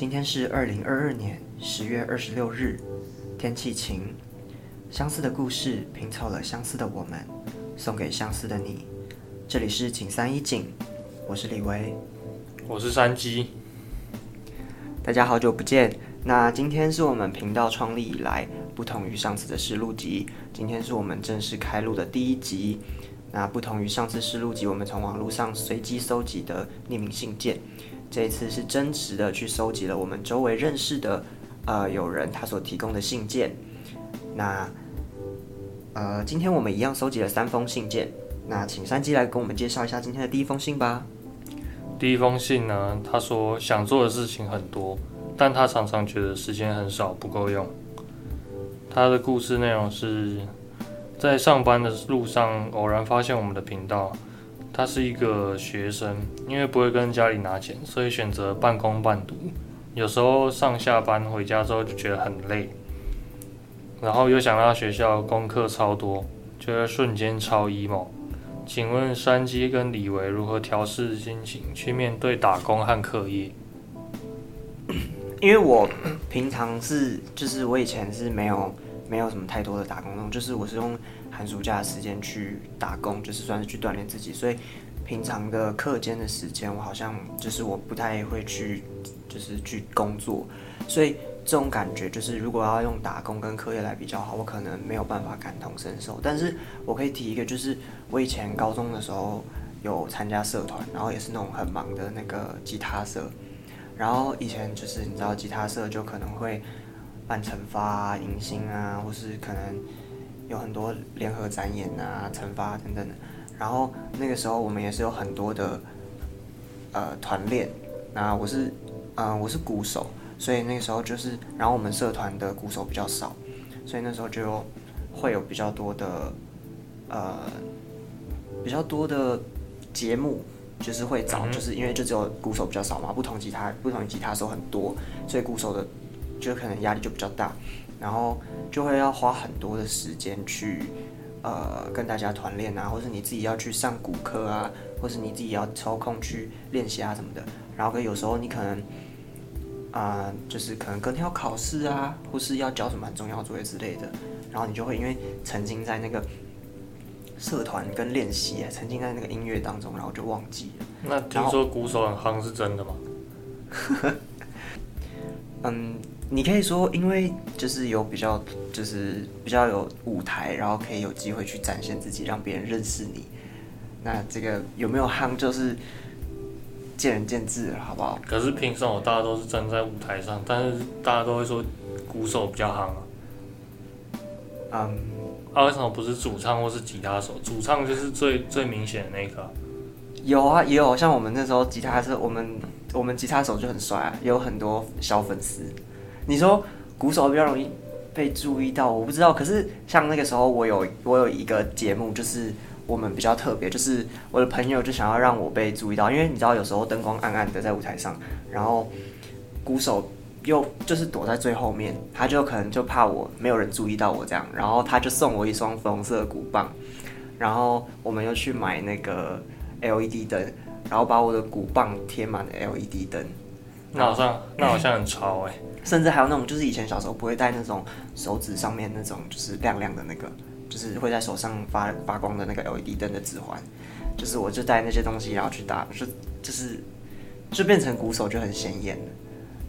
今天是二零二二年十月二十六日，天气晴。相似的故事拼凑了相似的我们，送给相似的你。这里是景三一景，我是李维，我是山鸡。大家好久不见。那今天是我们频道创立以来不同于上次的试录集，今天是我们正式开录的第一集。那不同于上次试录集，我们从网络上随机搜集的匿名信件，这一次是真实的去收集了我们周围认识的呃有人他所提供的信件。那呃，今天我们一样收集了三封信件。那请山鸡来跟我们介绍一下今天的第一封信吧。第一封信呢，他说想做的事情很多，但他常常觉得时间很少，不够用。他的故事内容是。在上班的路上，偶然发现我们的频道。他是一个学生，因为不会跟家里拿钱，所以选择半工半读。有时候上下班回家之后就觉得很累，然后又想到学校功课超多，觉得瞬间超 emo。请问山鸡跟李维如何调试心情去面对打工和课业？因为我平常是，就是我以前是没有。没有什么太多的打工那种，就是我是用寒暑假的时间去打工，就是算是去锻炼自己。所以平常的课间的时间，我好像就是我不太会去，就是去工作。所以这种感觉就是，如果要用打工跟课业来比较好，我可能没有办法感同身受。但是我可以提一个，就是我以前高中的时候有参加社团，然后也是那种很忙的那个吉他社。然后以前就是你知道，吉他社就可能会。办惩罚、迎新啊，或是可能有很多联合展演啊、惩罚等等的。然后那个时候我们也是有很多的呃团练。那我是嗯我是鼓手，所以那个时候就是，然后我们社团的鼓手比较少，所以那时候就会有比较多的呃比较多的节目，就是会找，就是因为就只有鼓手比较少嘛，不同吉他不同吉他手很多，所以鼓手的。就可能压力就比较大，然后就会要花很多的时间去，呃，跟大家团练啊，或是你自己要去上骨科啊，或是你自己要抽空去练习啊什么的。然后跟有时候你可能，啊，就是可能隔天要考试啊，或是要交什么很重要作业之类的，然后你就会因为沉浸在那个社团跟练习，沉浸在那个音乐当中，然后就忘记了。那听说鼓手很夯是真的吗？嗯。你可以说，因为就是有比较，就是比较有舞台，然后可以有机会去展现自己，让别人认识你。那这个有没有夯，就是见仁见智了，好不好？可是平常我大家都是站在舞台上，但是大家都会说鼓手比较夯啊？嗯，啊，为什么不是主唱或是吉他手？主唱就是最最明显的那个。有啊，也有，像我们那时候吉他是我们我们吉他手就很帅啊，也有很多小粉丝。你说鼓手比较容易被注意到，我不知道。可是像那个时候，我有我有一个节目，就是我们比较特别，就是我的朋友就想要让我被注意到，因为你知道有时候灯光暗暗的在舞台上，然后鼓手又就是躲在最后面，他就可能就怕我没有人注意到我这样，然后他就送我一双粉红色的鼓棒，然后我们又去买那个 LED 灯，然后把我的鼓棒贴满了 LED 灯。那好像那好像很潮哎。甚至还有那种，就是以前小时候不会戴那种手指上面那种，就是亮亮的那个，就是会在手上发发光的那个 LED 灯的指环，就是我就带那些东西然后去打，就就是就变成鼓手就很显眼了，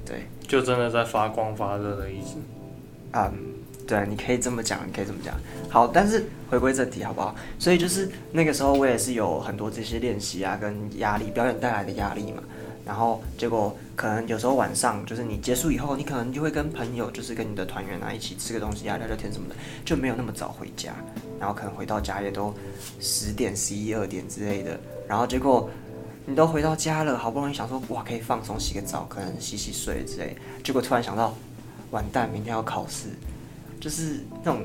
对，就真的在发光发热的意思。嗯，对，你可以这么讲，你可以这么讲。好，但是回归正题好不好？所以就是那个时候我也是有很多这些练习啊，跟压力表演带来的压力嘛。然后结果可能有时候晚上就是你结束以后，你可能就会跟朋友，就是跟你的团员啊一起吃个东西啊，聊聊天什么的，就没有那么早回家。然后可能回到家也都十点、十一二点之类的。然后结果你都回到家了，好不容易想说哇可以放松洗个澡，可能洗洗睡之类。结果突然想到，完蛋，明天要考试，就是那种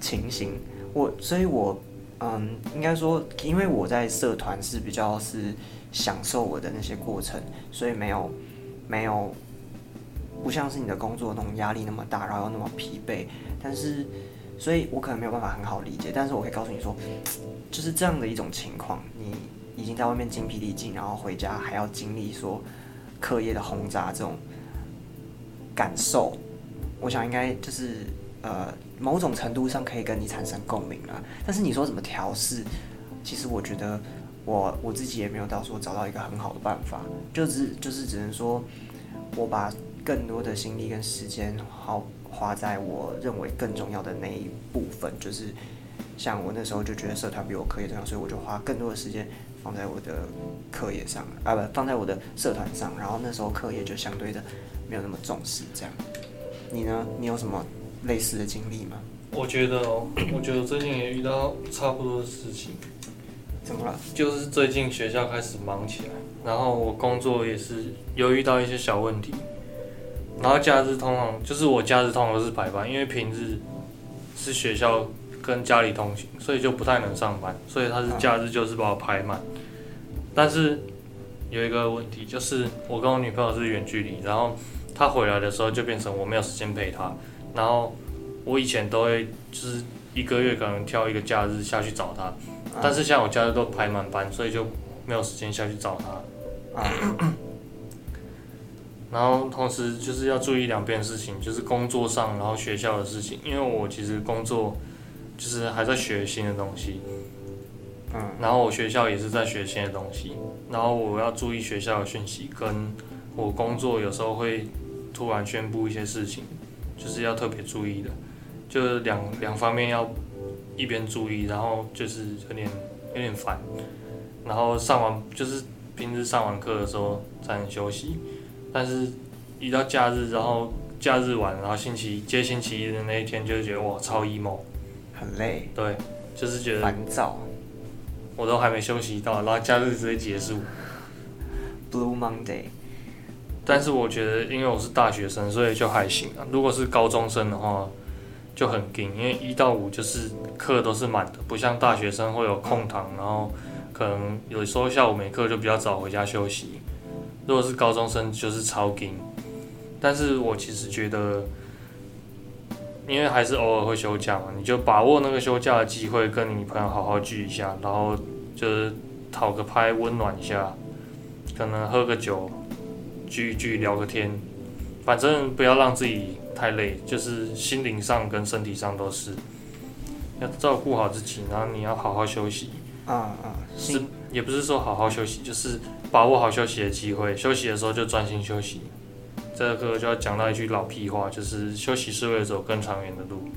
情形。我所以，我嗯，应该说，因为我在社团是比较是。享受我的那些过程，所以没有，没有，不像是你的工作那种压力那么大，然后又那么疲惫。但是，所以我可能没有办法很好理解。但是我可以告诉你说，就是这样的一种情况，你已经在外面精疲力尽，然后回家还要经历说课业的轰炸，这种感受，我想应该就是呃某种程度上可以跟你产生共鸣了。但是你说怎么调试，其实我觉得我我自己也没有到说找到一个很好的办法，就是就是只能说我把更多的心力跟时间好花在我认为更重要的那一部分，就是像我那时候就觉得社团比我课业重要，所以我就花更多的时间放在我的课业上，啊不放在我的社团上，然后那时候课业就相对的没有那么重视。这样，你呢？你有什么类似的经历吗？我觉得哦，我觉得最近也遇到差不多的事情，怎么了？就是最近学校开始忙起来，然后我工作也是有遇到一些小问题，然后假日通常就是我假日通常都是排班，因为平日是学校跟家里通勤，所以就不太能上班，所以他是假日就是把我排满。但是有一个问题就是我跟我女朋友是远距离，然后她回来的时候就变成我没有时间陪她，然后我以前都会就是一个月可能挑一个假日下去找她，但是现在我假日都排满班，所以就没有时间下去找他。然后同时就是要注意两边事情，就是工作上，然后学校的事情，因为我其实工作就是还在学新的东西，嗯，然后我学校也是在学新的东西，然后我要注意学校的讯息，跟我工作有时候会突然宣布一些事情，就是要特别注意的，就是两两方面要一边注意，然后就是有点有点烦，然后上完就是平时上完课的时候才能休息，但是一到假日，然后假日晚，然后星期接星期一的那一天，就会觉得哇超 emo，很累，对，就是觉得烦躁我都还没休息到，然后假日直接结束。，Blue Monday。但是我觉得，因为我是大学生，所以就还行啊。如果是高中生的话，就很紧，因为一到五就是课都是满的，不像大学生会有空堂，然后可能有时候下午没课就比较早回家休息。如果是高中生，就是超紧。但是我其实觉得，因为还是偶尔会休假嘛，你就把握那个休假的机会，跟你朋友好好聚一下，然后就是讨个拍，温暖一下，可能喝个酒，聚一聚聊个天，反正不要让自己太累，就是心灵上跟身体上都是，要照顾好自己，然后你要好好休息，啊啊，是也不是说好好休息，就是把握好休息的机会，休息的时候就专心休息。这个就要讲到一句老屁话，就是休息是为了走更长远的路。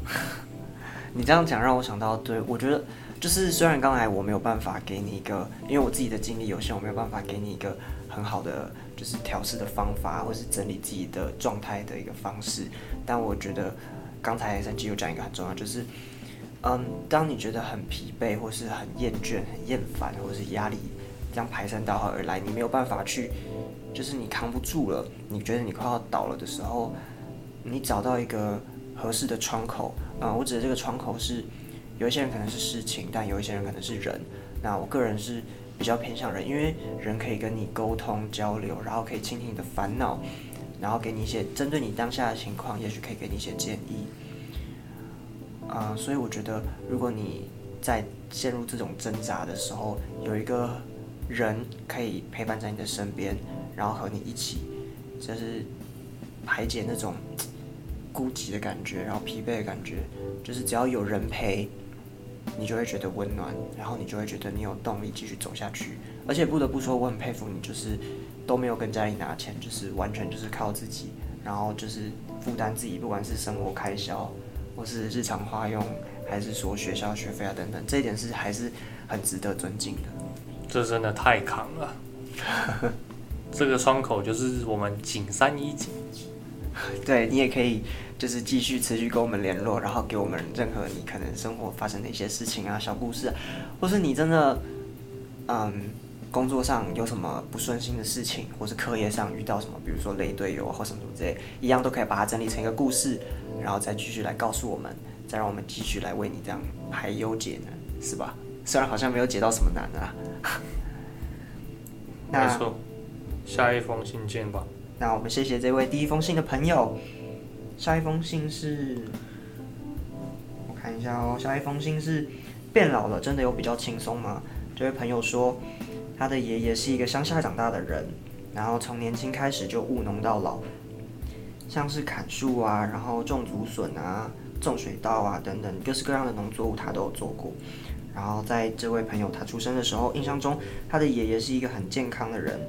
你这样讲让我想到，对我觉得就是虽然刚才我没有办法给你一个，因为我自己的经历有限，我没有办法给你一个很好的就是调试的方法，或是整理自己的状态的一个方式，但我觉得刚才三七有讲一个很重要，就是嗯，当你觉得很疲惫，或是很厌倦、很厌烦，或是压力这样排山倒海而来，你没有办法去，就是你扛不住了，你觉得你快要倒了的时候，你找到一个合适的窗口，啊、我指的这个窗口是，有一些人可能是事情，但有一些人可能是人。那我个人是比较偏向人，因为人可以跟你沟通交流，然后可以倾听你的烦恼，然后给你一些针对你当下的情况，也许可以给你一些建议。啊、所以我觉得，如果你在陷入这种挣扎的时候，有一个人可以陪伴在你的身边，然后和你一起，就是排解那种孤寂的感觉，然后疲惫的感觉，就是只要有人陪，你就会觉得温暖，然后你就会觉得你有动力继续走下去。而且不得不说，我很佩服你，就是都没有跟家里拿钱，就是完全就是靠自己，然后就是负担自己，不管是生活开销，或是日常花用，还是说学校学费啊等等，这一点是还是很值得尊敬的。这真的太扛了。这个窗口就是我们景山一景，对你也可以就是继续持续跟我们联络，然后给我们任何你可能生活发生的一些事情啊、小故事，或是你真的嗯工作上有什么不顺心的事情，或是课业上遇到什么，比如说雷队友或什么什么之类，一样都可以把它整理成一个故事，然后再继续来告诉我们，再让我们继续来为你这样排忧解难，是吧？虽然好像没有解到什么难啊。没那错。下一封信见吧。那我们谢谢这位第一封信的朋友。下一封信是，我看一下哦。下一封信是，变老了真的有比较轻松吗？这位朋友说，他的爷爷是一个乡下长大的人，然后从年轻开始就务农到老，像是砍树啊，然后种竹笋啊、种水稻啊等等各式各样的农作物，他都有做过。然后在这位朋友他出生的时候，印象中他的爷爷是一个很健康的人，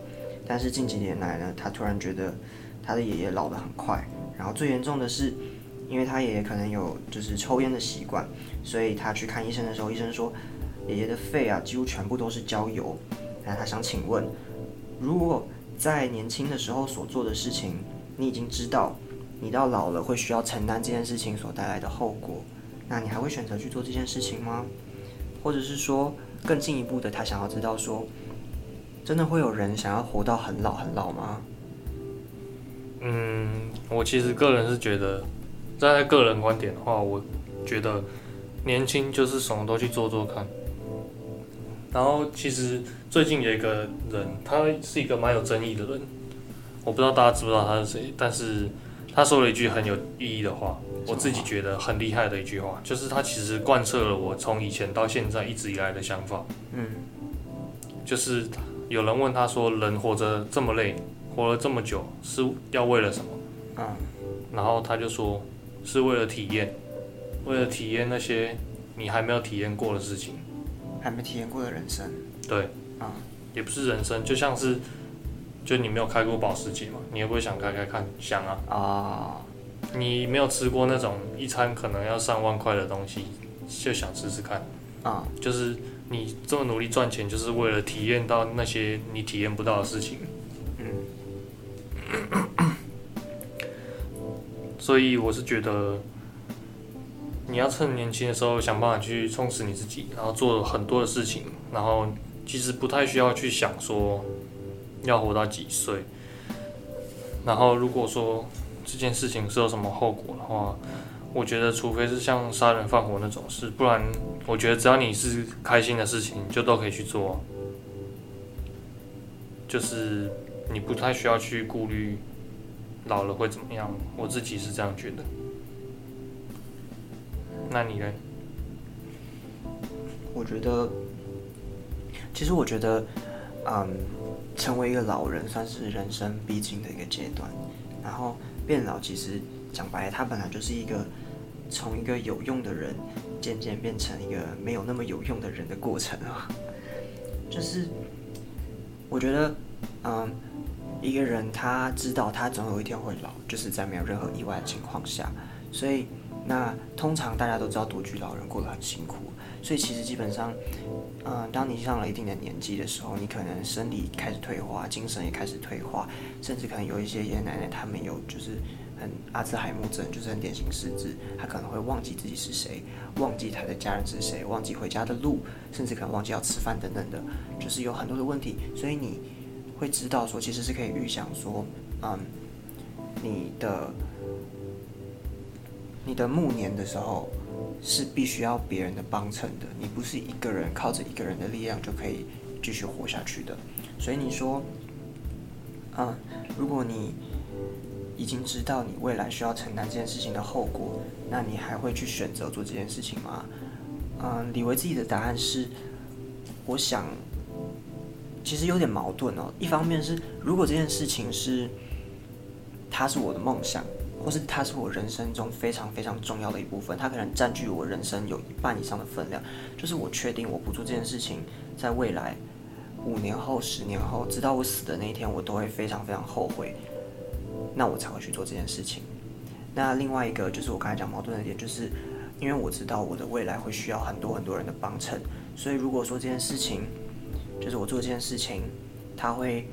但是近几年来呢，他突然觉得他的爷爷老得很快。然后最严重的是，因为他爷爷可能有就是抽烟的习惯，所以他去看医生的时候，医生说爷爷的肺啊几乎全部都是焦油。那他想请问，如果在年轻的时候所做的事情，你已经知道你到老了会需要承担这件事情所带来的后果，那你还会选择去做这件事情吗？或者是说更进一步的，他想要知道说，真的会有人想要活到很老很老吗？嗯，我其实个人是觉得，在个人观点的话，我觉得年轻就是什么都去做做看。然后其实最近有一个人，他是一个蛮有争议的人，我不知道大家知不知道他是谁，但是他说了一句很有意义的话，我自己觉得很厉害的一句话，就是他其实贯彻了我从以前到现在一直以来的想法。嗯，就是有人问他说，人活着这么累，活了这么久，是要为了什么？嗯，然后他就说，是为了体验，为了体验那些你还没有体验过的事情。还没体验过的人生，对，啊，也不是人生，就像是，就你没有开过保时捷嘛，你也不会想开开看？想啊，啊，你没有吃过那种一餐可能要上万块的东西，就想试试看，啊，就是你这么努力赚钱，就是为了体验到那些你体验不到的事情，嗯，所以我是觉得。你要趁年轻的时候想办法去充实你自己，然后做很多的事情，然后其实不太需要去想说要活到几岁。然后如果说这件事情是有什么后果的话，我觉得除非是像杀人放火那种事，不然我觉得只要你是开心的事情，就都可以去做。就是你不太需要去顾虑老了会怎么样，我自己是这样觉得。那你呢？我觉得，其实我觉得，嗯，成为一个老人算是人生必经的一个阶段。然后变老，其实讲白了，它本来就是一个从一个有用的人渐渐变成一个没有那么有用的人的过程啊。就是我觉得，嗯，一个人他知道他总有一天会老，就是在没有任何意外的情况下，所以。那通常大家都知道独居老人过得很辛苦，所以其实基本上，嗯，当你上了一定的年纪的时候，你可能生理开始退化，精神也开始退化，甚至可能有一些爷爷奶奶他们有就是很阿兹海默症，就是很典型失智，他可能会忘记自己是谁，忘记他的家人是谁，忘记回家的路，甚至可能忘记要吃饭等等的，就是有很多的问题，所以你会知道说其实是可以预想说，嗯，你的。你的暮年的时候是必须要别人的帮衬的，你不是一个人靠着一个人的力量就可以继续活下去的。所以你说，嗯，如果你已经知道你未来需要承担这件事情的后果，那你还会去选择做这件事情吗？嗯，李维自己的答案是，我想，其实有点矛盾哦。一方面是，如果这件事情是，它是我的梦想。或是它是我人生中非常非常重要的一部分，它可能占据我人生有一半以上的分量。就是我确定我不做这件事情，在未来五年后、十年后，直到我死的那一天，我都会非常非常后悔。那我才会去做这件事情。那另外一个就是我刚才讲矛盾的点，就是因为我知道我的未来会需要很多很多人的帮衬，所以如果说这件事情，就是我做这件事情，他会。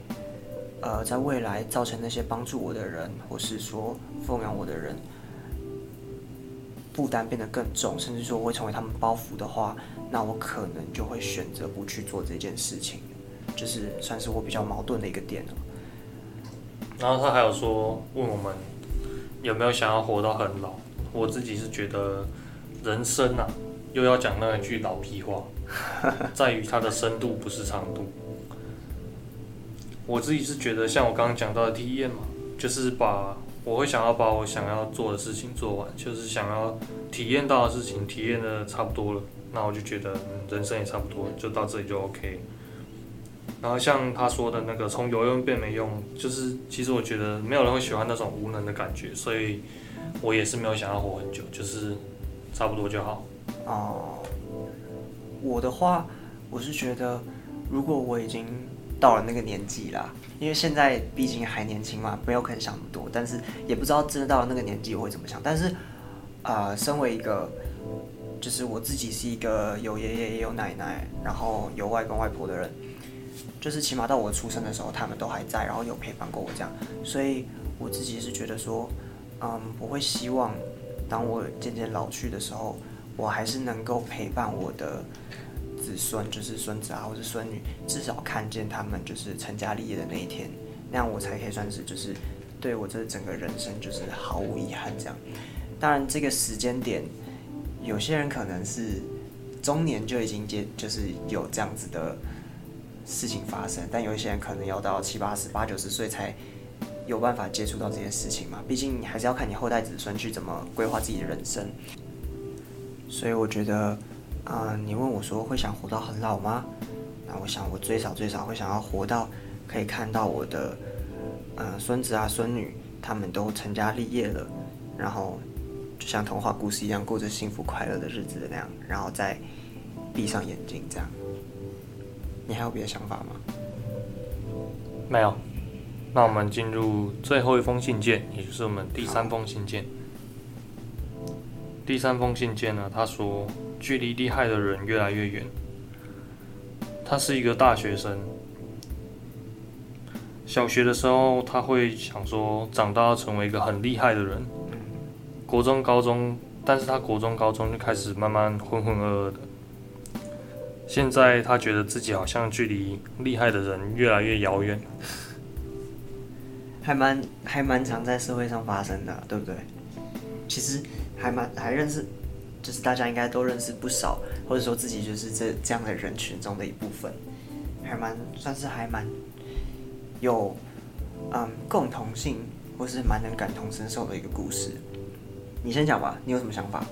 呃，在未来造成那些帮助我的人，或是说奉养我的人，负担变得更重，甚至说我会成为他们包袱的话，那我可能就会选择不去做这件事情，就是算是我比较矛盾的一个点了。然后他还有说，问我们有没有想要活到很老？我自己是觉得人生啊，又要讲那一句老屁话，在于它的深度不是长度。我自己是觉得，像我刚刚讲到的体验嘛，就是把我会想要把我想要做的事情做完，就是想要体验到的事情体验的差不多了，那我就觉得人生也差不多，就到这里就 OK。然后像他说的那个从有用变没用，就是其实我觉得没有人会喜欢那种无能的感觉，所以我也是没有想要活很久，就是差不多就好。哦，我的话，我是觉得，如果我已经到了那个年纪啦，因为现在毕竟还年轻嘛，没有可能想那么多，但是也不知道真的到了那个年纪我会怎么想。但是，呃，身为一个，就是我自己是一个有爷爷也有奶奶，然后有外公外婆的人，就是起码到我出生的时候，他们都还在，然后有陪伴过我这样，所以我自己是觉得说，嗯，我会希望当我渐渐老去的时候。我还是能够陪伴我的子孙，就是孙子啊，或者孙女，至少看见他们就是成家立业的那一天，那样我才可以算是就是对我这整个人生就是毫无遗憾这样。当然，这个时间点，有些人可能是中年就已经接，就是有这样子的事情发生，但有一些人可能要到七八十、八九十岁才有办法接触到这些事情嘛。毕竟你还是要看你后代子孙去怎么规划自己的人生。所以我觉得，啊，你问我说会想活到很老吗？那我想我最少最少会想要活到可以看到我的，呃，孙子啊孙女他们都成家立业了，然后就像童话故事一样过着幸福快乐的日子的那样，然后再闭上眼睛这样。你还有别的想法吗？没有。那我们进入最后一封信件，也就是我们第三封信件。第三封信件呢，他说距离厉害的人越来越远。他是一个大学生，小学的时候他会想说长大要成为一个很厉害的人。国中、高中，但是他国中、高中就开始慢慢浑浑噩噩的。现在他觉得自己好像距离厉害的人越来越遥远。还蛮还蛮常在社会上发生的，对不对？其实。还蛮还认识，就是大家应该都认识不少，或者说自己就是这这样的人群中的一部分，还蛮算是还蛮有嗯共同性，或是蛮能感同身受的一个故事。你先讲吧，你有什么想法？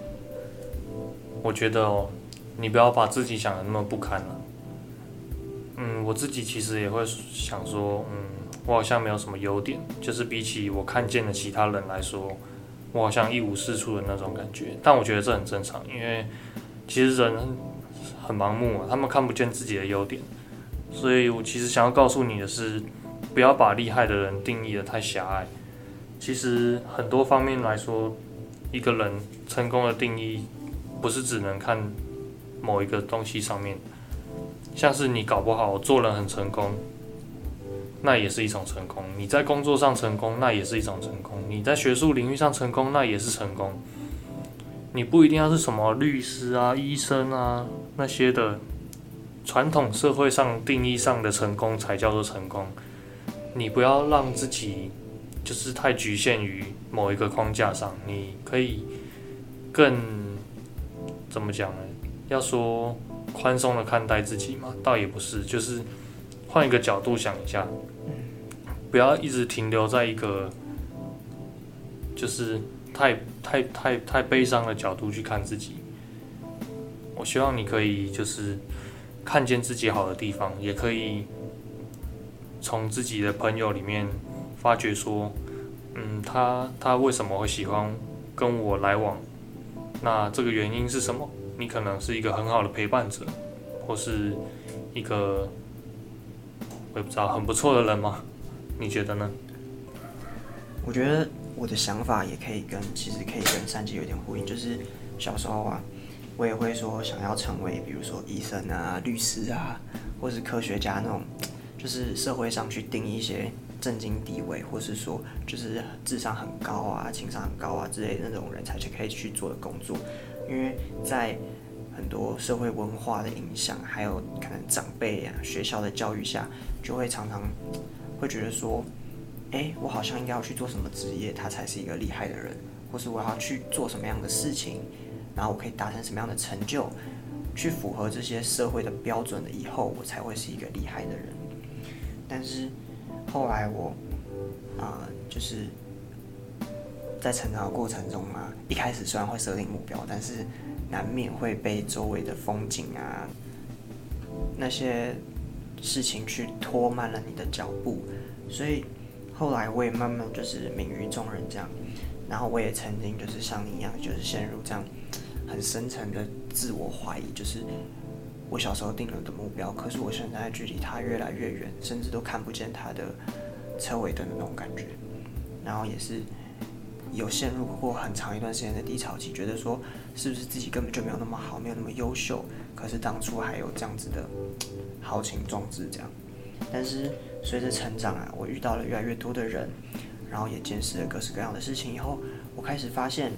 我觉得哦，你不要把自己想的那么不堪了。嗯，我自己其实也会想说，嗯，我好像没有什么优点，就是比起我看见的其他人来说。我好像一无是处的那种感觉，但我觉得这很正常，因为其实人很盲目啊，他们看不见自己的优点，所以我其实想要告诉你的是，不要把厉害的人定义的太狭隘。其实很多方面来说，一个人成功的定义不是只能看某一个东西上面，像是你搞不好做人很成功。那也是一种成功。你在工作上成功，那也是一种成功。你在学术领域上成功，那也是成功。你不一定要是什么律师啊、医生啊那些的，传统社会上定义上的成功才叫做成功。你不要让自己就是太局限于某一个框架上。你可以更怎么讲呢？要说宽松的看待自己嘛，倒也不是，就是换一个角度想一下。不要一直停留在一个就是太太太太悲伤的角度去看自己。我希望你可以就是看见自己好的地方，也可以从自己的朋友里面发觉说，嗯，他他为什么会喜欢跟我来往？那这个原因是什么？你可能是一个很好的陪伴者，或是一个我也不知道很不错的人吗？你觉得呢？我觉得我的想法也可以跟，其实可以跟三姐有点呼应。就是小时候啊，我也会说想要成为，比如说医生啊、律师啊，或是科学家那种，就是社会上去定一些正经地位，或是说就是智商很高啊、情商很高啊之类的那种人才去可以去做的工作。因为在很多社会文化的影响，还有可能长辈啊、学校的教育下，就会常常。会觉得说，哎，我好像应该要去做什么职业，他才是一个厉害的人，或是我要去做什么样的事情，然后我可以达成什么样的成就，去符合这些社会的标准的以后，我才会是一个厉害的人。但是后来我，啊，就是在成长的过程中嘛，一开始虽然会设定目标，但是难免会被周围的风景啊，那些。事情去拖慢了你的脚步，所以后来我也慢慢就是泯于众人这样，然后我也曾经就是像你一样，就是陷入这样很深层的自我怀疑，就是我小时候定了的目标，可是我现在距离它越来越远，甚至都看不见它的车尾灯的那种感觉，然后也是有陷入过很长一段时间的低潮期，觉得说是不是自己根本就没有那么好，没有那么优秀，可是当初还有这样子的。豪情壮志这样，但是随着成长啊，我遇到了越来越多的人，然后也见识了各式各样的事情以后，我开始发现，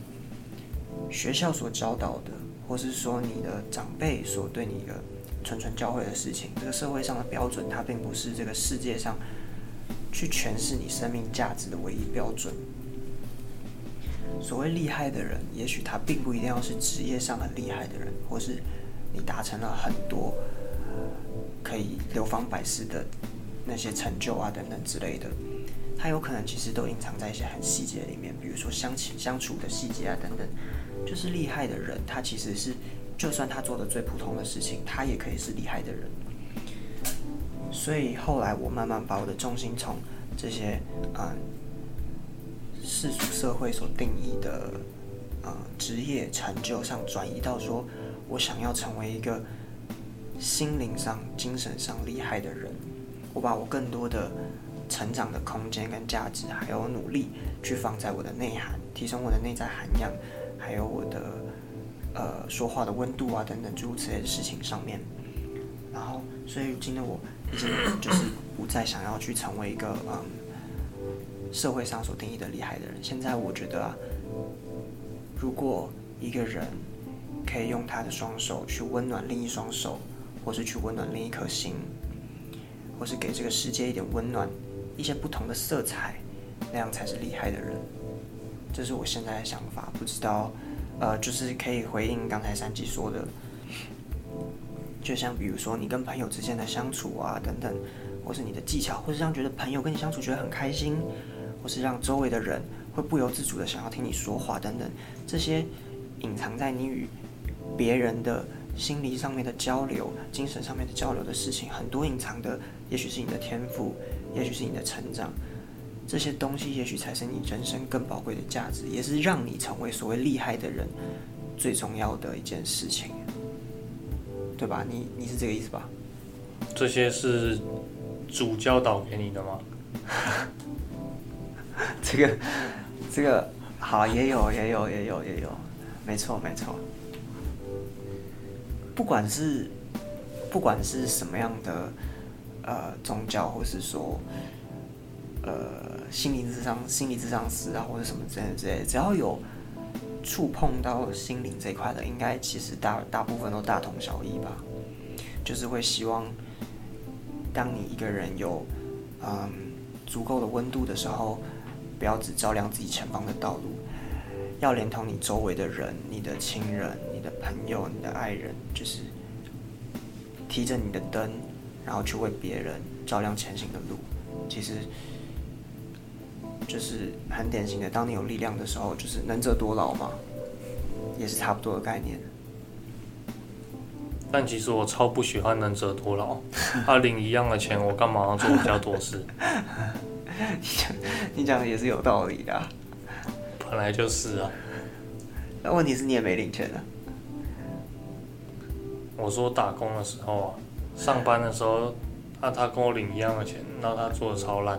学校所教导的，或是说你的长辈所对你的谆谆教诲的事情，这个社会上的标准，它并不是这个世界上去诠释你生命价值的唯一标准。所谓厉害的人，也许他并不一定要是职业上很厉害的人，或是你达成了很多。可以流芳百世的那些成就啊，等等之类的，他有可能其实都隐藏在一些很细节里面，比如说相亲相处的细节啊，等等。就是厉害的人，他其实是，就算他做的最普通的事情，他也可以是厉害的人。所以后来我慢慢把我的重心从这些嗯世俗社会所定义的呃职业成就上转移到说，我想要成为一个。心灵上、精神上厉害的人，我把我更多的成长的空间跟价值，还有努力，去放在我的内涵，提升我的内在涵养，还有我的呃说话的温度啊等等诸如此类的事情上面。然后，所以如今的我已经就是不再想要去成为一个嗯社会上所定义的厉害的人。现在我觉得啊，如果一个人可以用他的双手去温暖另一双手。或是去温暖另一颗心，或是给这个世界一点温暖，一些不同的色彩，那样才是厉害的人。这是我现在的想法，不知道，呃，就是可以回应刚才三吉说的，就像比如说你跟朋友之间的相处啊，等等，或是你的技巧，或是让觉得朋友跟你相处觉得很开心，或是让周围的人会不由自主的想要听你说话等等，这些隐藏在你与别人的。心理上面的交流，精神上面的交流的事情，很多隐藏的，也许是你的天赋，也许是你的成长，这些东西也许才是你人生更宝贵的价值，也是让你成为所谓厉害的人最重要的一件事情，对吧？你你是这个意思吧？这些是主教导给你的吗？这个这个好，也有也有也有也有，没错没错。不管是不管是什么样的呃宗教，或是说呃心灵智商、心理智商师啊，或者什么之类之类，只要有触碰到心灵这一块的，应该其实大大部分都大同小异吧。就是会希望，当你一个人有嗯足够的温度的时候，不要只照亮自己前方的道路。要连同你周围的人、你的亲人、你的朋友、你的爱人，就是提着你的灯，然后去为别人照亮前行的路。其实，就是很典型的，当你有力量的时候，就是能者多劳嘛，也是差不多的概念。但其实我超不喜欢能者多劳，他领一样的钱，我干嘛要做比较多事？你讲，你讲的也是有道理的。本来就是啊，那问题是你也没领钱啊。我说打工的时候啊，上班的时候，他他跟我领一样的钱，然后他做的超烂，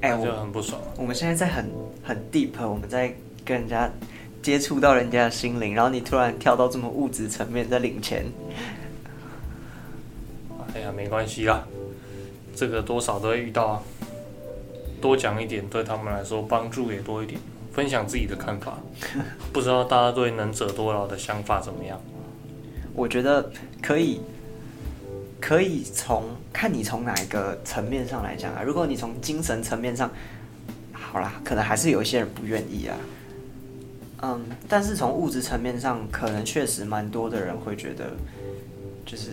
哎，我就很不爽。我们现在在很很 deep，我们在跟人家接触到人家的心灵，然后你突然跳到这么物质层面在领钱，哎呀，没关系啦，这个多少都会遇到啊，多讲一点对他们来说帮助也多一点。分享自己的看法，不知道大家对能者多劳的想法怎么样？我觉得可以，可以从看你从哪一个层面上来讲啊。如果你从精神层面上，好啦，可能还是有一些人不愿意啊。嗯，但是从物质层面上，可能确实蛮多的人会觉得，就是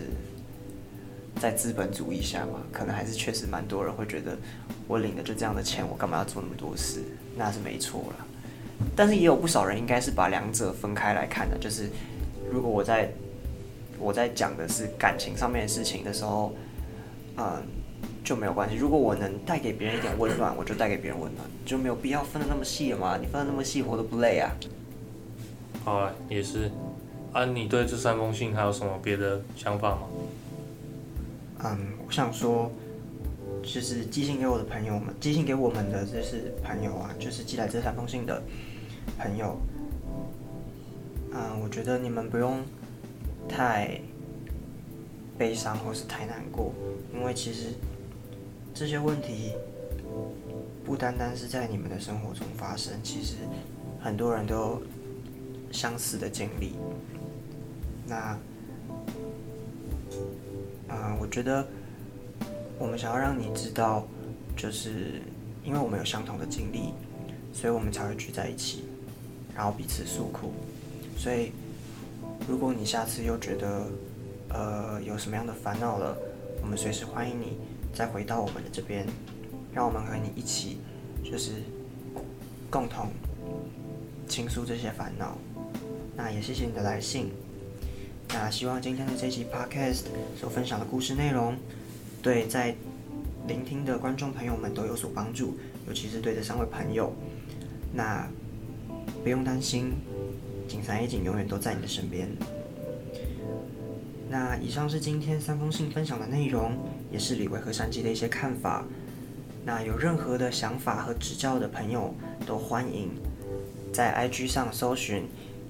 在资本主义下嘛，可能还是确实蛮多人会觉得，我领的就这样的钱，我干嘛要做那么多事？那是没错了。但是也有不少人应该是把两者分开来看的，就是如果我在我在讲的是感情上面的事情的时候，嗯，就没有关系。如果我能带给别人一点温暖，我就带给别人温暖，就没有必要分的那么细了嘛。你分的那么细，活得不累啊。好啊，也是。啊，你对这三封信还有什么别的想法吗？嗯，我想说，就是寄信给我的朋友们，寄信给我们的就是朋友啊，就是寄来这三封信的朋友。嗯，我觉得你们不用太悲伤或是太难过，因为其实这些问题不单单是在你们的生活中发生，其实很多人都相似的经历。那，啊，我觉得我们想要让你知道，就是因为我们有相同的经历，所以我们才会聚在一起，然后彼此诉苦。所以，如果你下次又觉得，呃，有什么样的烦恼了，我们随时欢迎你再回到我们的这边，让我们和你一起，就是共同倾诉这些烦恼。那也谢谢你的来信。那希望今天的这期 podcast 所分享的故事内容，对在聆听的观众朋友们都有所帮助，尤其是对这三位朋友。那不用担心，景三一景永远都在你的身边。那以上是今天三封信分享的内容，也是李维和山鸡的一些看法。那有任何的想法和指教的朋友，都欢迎在 IG 上搜寻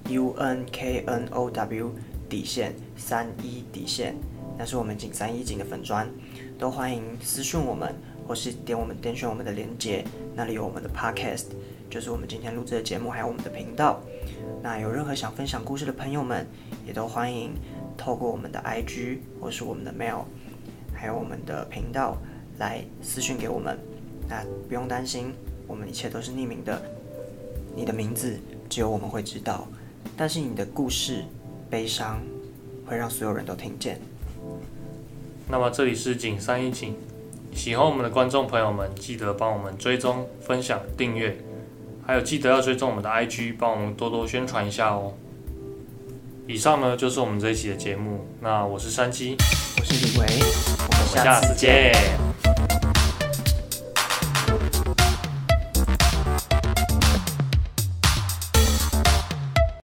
U N K N O W。底线三一底线，那是我们景三一景的粉砖，都欢迎私讯我们，或是点我们点选我们的链接，那里有我们的 podcast，就是我们今天录制的节目，还有我们的频道。那有任何想分享故事的朋友们，也都欢迎透过我们的 IG 或是我们的 mail，还有我们的频道来私讯给我们。那不用担心，我们一切都是匿名的，你的名字只有我们会知道，但是你的故事。悲伤会让所有人都听见。那么这里是景三一景，喜欢我们的观众朋友们，记得帮我们追踪、分享、订阅，还有记得要追踪我们的 IG，帮我们多多宣传一下哦。以上呢就是我们这一期的节目，那我是山鸡，我是李维，我们下次见。